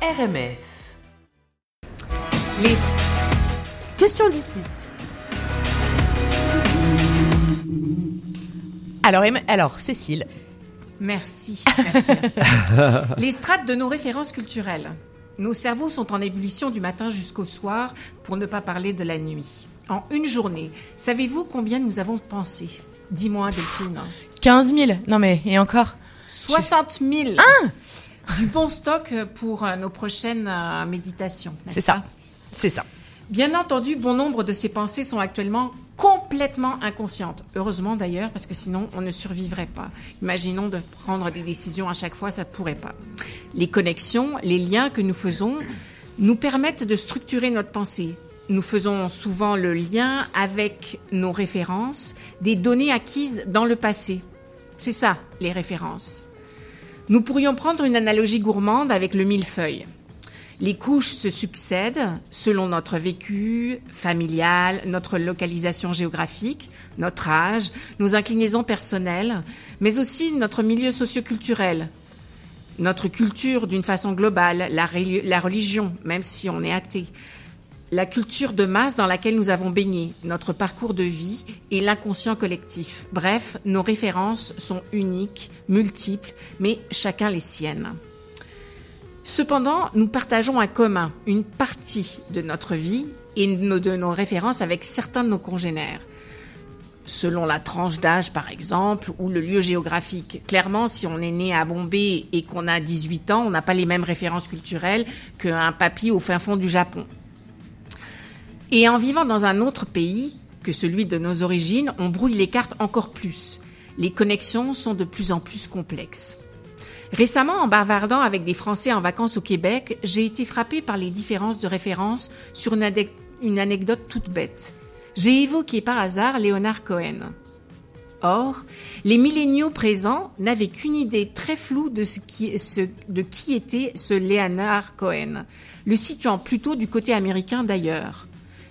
RMF. Les... Question d'ici. Alors, alors Cécile, Merci, merci, merci. Les strates de nos références culturelles. Nos cerveaux sont en ébullition du matin jusqu'au soir, pour ne pas parler de la nuit. En une journée, savez-vous combien nous avons pensé? Dis-moi, Delphine. 15 000. Non mais, et encore? 60 000 Du bon stock pour euh, nos prochaines euh, méditations. C'est ça. C'est ça. Bien entendu, bon nombre de ces pensées sont actuellement complètement inconscientes. Heureusement d'ailleurs, parce que sinon on ne survivrait pas. Imaginons de prendre des décisions à chaque fois, ça ne pourrait pas. Les connexions, les liens que nous faisons nous permettent de structurer notre pensée. Nous faisons souvent le lien avec nos références, des données acquises dans le passé. C'est ça, les références. Nous pourrions prendre une analogie gourmande avec le millefeuille. Les couches se succèdent selon notre vécu familial, notre localisation géographique, notre âge, nos inclinaisons personnelles, mais aussi notre milieu socioculturel, notre culture d'une façon globale, la, la religion, même si on est athée, la culture de masse dans laquelle nous avons baigné, notre parcours de vie et l'inconscient collectif. Bref, nos références sont uniques, multiples, mais chacun les siennes. Cependant, nous partageons un commun, une partie de notre vie et de nos références avec certains de nos congénères. Selon la tranche d'âge, par exemple, ou le lieu géographique. Clairement, si on est né à Bombay et qu'on a 18 ans, on n'a pas les mêmes références culturelles qu'un papy au fin fond du Japon. Et en vivant dans un autre pays que celui de nos origines, on brouille les cartes encore plus. Les connexions sont de plus en plus complexes. Récemment, en bavardant avec des Français en vacances au Québec, j'ai été frappée par les différences de référence sur une, anecdote toute bête. J'ai évoqué par hasard Léonard Cohen. Or, les milléniaux présents n'avaient qu'une idée très floue de, ce qui, de qui était ce Léonard Cohen, le situant plutôt du côté américain d'ailleurs.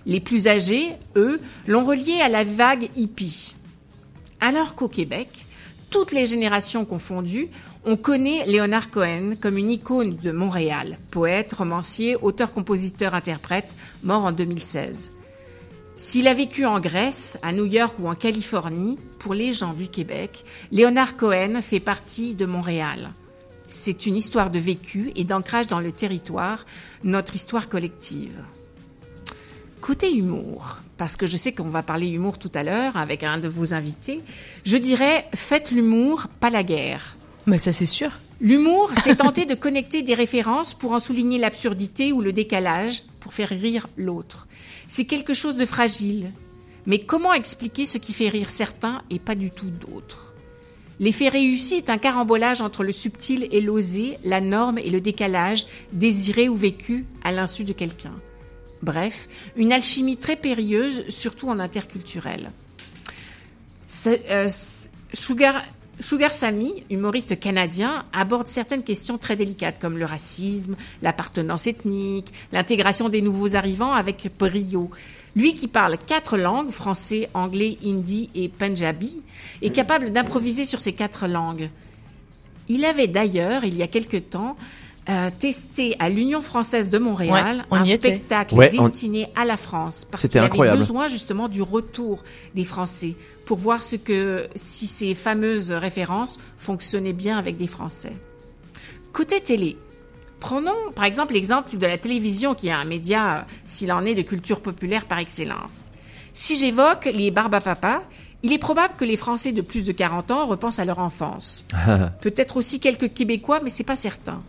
Les plus âgés, eux, l'ont relié à la vague hippie. Alors qu'au Québec, toutes les générations confondues, on connaît Léonard Cohen comme une icône de Montréal, poète, romancier, auteur, compositeur, interprète, mort en 2016. S'il a vécu en Grèce, à New York ou en Californie, pour les gens du Québec, Léonard Cohen fait partie de Montréal. C'est une histoire de vécu et d'ancrage dans le territoire, notre histoire collective. Côté humour, parce que je sais qu'on va parler humour tout à l'heure avec un de vos invités, je dirais faites l'humour, pas la guerre. Mais ça c'est sûr. L'humour, c'est tenter de connecter des références pour en souligner l'absurdité ou le décalage, pour faire rire l'autre. C'est quelque chose de fragile. Mais comment expliquer ce qui fait rire certains et pas du tout d'autres? L'effet réussi est un carambolage entre le subtil et l'osé, la norme et le décalage, désiré ou vécu à l'insu de quelqu'un. Bref, une alchimie très périlleuse, surtout en interculturel. Euh, Sugar Sammy, humoriste canadien, aborde certaines questions très délicates comme le racisme, l'appartenance ethnique, l'intégration des nouveaux arrivants avec brio. Lui qui parle quatre langues, français, anglais, hindi et punjabi, est capable d'improviser sur ces quatre langues. Il avait d'ailleurs, il y a quelque temps, euh, testé à l'Union française de Montréal Ouais, on un y était. spectacle Ouais, on- destiné à la France. Parce qu'il avait besoin justement du retour des Français pour voir ce que, si ces fameuses références fonctionnaient bien avec des Français. Côté télé, prenons par exemple l'exemple de la télévision qui est un média, euh, s'il en est, de culture populaire par excellence. Si j'évoque les Barbapapa, il est probable que les Français de plus de 40 ans repensent à leur enfance. Peut-être aussi quelques Québécois, mais c'est pas certain.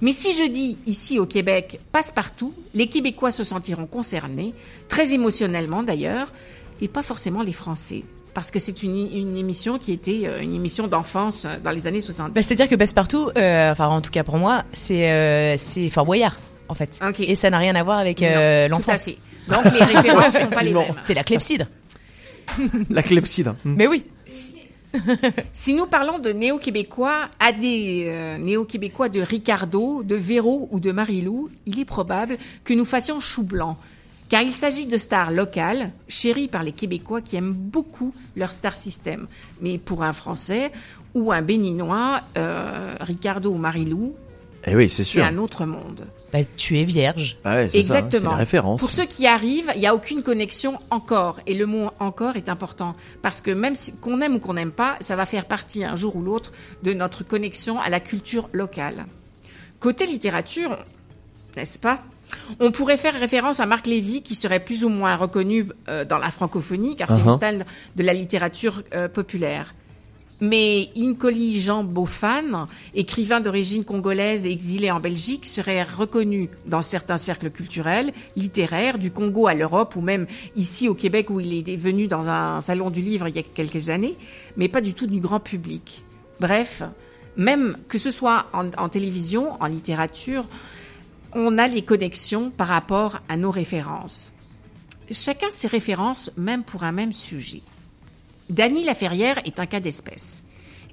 Mais si je dis ici au Québec passe-partout, les Québécois se sentiront concernés, très émotionnellement d'ailleurs, et pas forcément les Français. Parce que c'est une, une émission qui était euh, une émission d'enfance euh, dans les années 60. Bah, C'est-à-dire que Passepartout, euh, enfin en tout cas pour moi, c'est euh, c'est Fort Boyard en fait. Et ça n'a rien à voir avec euh, Non, tout à l'enfance. fait. Donc les références sont pas les mêmes. C'est la clepsydre. La clepsydre. Mais oui. Si nous parlons de néo-québécois à des euh, néo-québécois de Ricardo, de Véro ou de Marilou, il est probable que nous fassions chou blanc. Car il s'agit de stars locales, chéries par les Québécois qui aiment beaucoup leur star system. Mais pour un Français ou un Béninois, euh, Ricardo ou Marilou, Eh oui, c'est un autre monde. Bah, tu es vierge. Ah ouais, c'est ça, hein, Exactement. La référence. Pour ceux qui arrivent, il n'y a aucune connexion encore. Et le mot encore est important. Parce que même si, qu'on aime ou qu'on n'aime pas, ça va faire partie un jour ou l'autre de notre connexion à la culture locale. Côté littérature, n'est-ce pas? On pourrait faire référence à Marc Lévy, qui serait plus ou moins reconnu euh, dans la francophonie, car c'est Uh-huh. une style de la littérature euh, populaire. Mais Inkoli Jean Beaufan, écrivain d'origine congolaise et exilé en Belgique, serait reconnu dans certains cercles culturels, littéraires, du Congo à l'Europe ou même ici au Québec où il est venu dans un salon du livre il y a quelques années, mais pas du tout du grand public. Bref, même que ce soit en, en télévision, en littérature, on a les connexions par rapport à nos références. Chacun ses références, même pour un même sujet. Dany Laferrière est un cas d'espèce.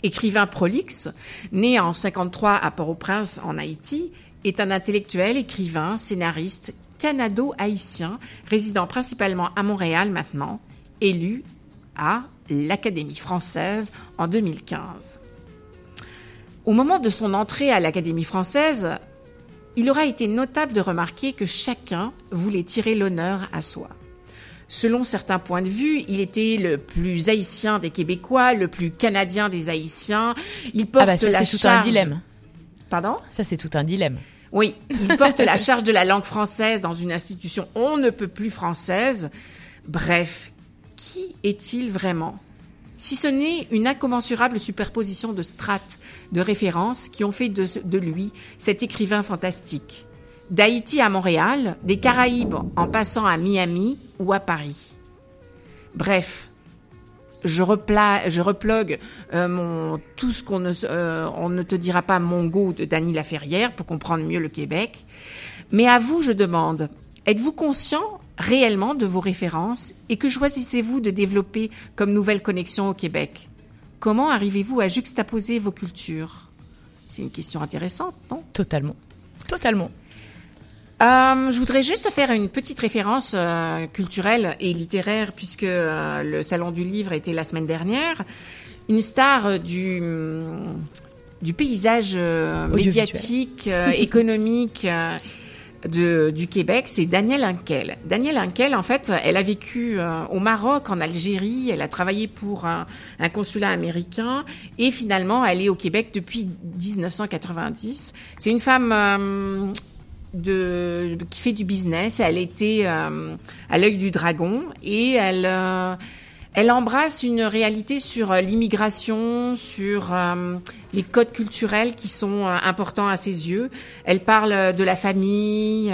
Écrivain prolixe, né en 53 à Port-au-Prince en Haïti, est un intellectuel, écrivain, scénariste, canado-haïtien, résidant principalement à Montréal maintenant, élu à l'Académie française en 2015. Au moment de son entrée à l'Académie française, il aura été notable de remarquer que chacun voulait tirer l'honneur à soi. Selon certains points de vue, il était le plus haïtien des Québécois, le plus canadien des Haïtiens. Il porte Ah bah ça, la c'est tout un charge. dilemme. Pardon? Ça, c'est tout un dilemme. Oui, il porte la charge de la langue française dans une institution on ne peut plus française. Bref, qui est-il vraiment? Si ce n'est une incommensurable superposition de strates, de références qui ont fait de, de lui cet écrivain fantastique. D'Haïti à Montréal, des Caraïbes en passant à Miami ou à Paris. Bref, je, je replogue euh, mon, tout ce qu'on ne, euh, ne te dira pas Mongo de Dany Laferrière pour comprendre mieux le Québec. Mais à vous, je demande, êtes-vous conscient réellement de vos références et que choisissez-vous de développer comme nouvelle connexion au Québec? Comment arrivez-vous à juxtaposer vos cultures? C'est une question intéressante, non? Totalement. Totalement. Euh, je voudrais juste faire une petite référence euh, culturelle et littéraire puisque euh, le salon du livre était la semaine dernière. Une star euh, du du paysage médiatique, économique de, du Québec, c'est Danielle Hinkel. Danielle Hinkel, en fait, elle a vécu euh, au Maroc, en Algérie, elle a travaillé pour un, un consulat américain et finalement elle est au Québec depuis 1990. C'est une femme euh, de, qui fait du business. Elle était euh, à l'œil du dragon et elle, euh, elle embrasse une réalité sur euh, l'immigration, sur euh, les codes culturels qui sont euh, importants à ses yeux. Elle parle de la famille.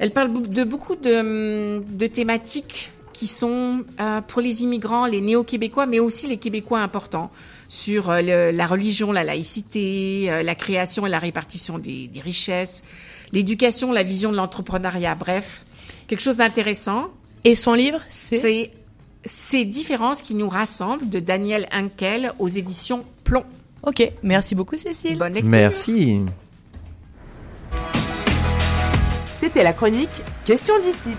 elle parle de beaucoup de, de thématiques qui sont pour les immigrants, les néo-québécois, mais aussi les Québécois importants sur la religion, la laïcité, la création et la répartition des richesses, l'éducation, la vision de l'entrepreneuriat, bref, quelque chose d'intéressant. Et son livre, c'est? C'est ces différences qui nous rassemblent de Daniel Henkel aux éditions Plomb. Ok, merci beaucoup Cécile. Bonne lecture. Merci. C'était la chronique Question d'ici.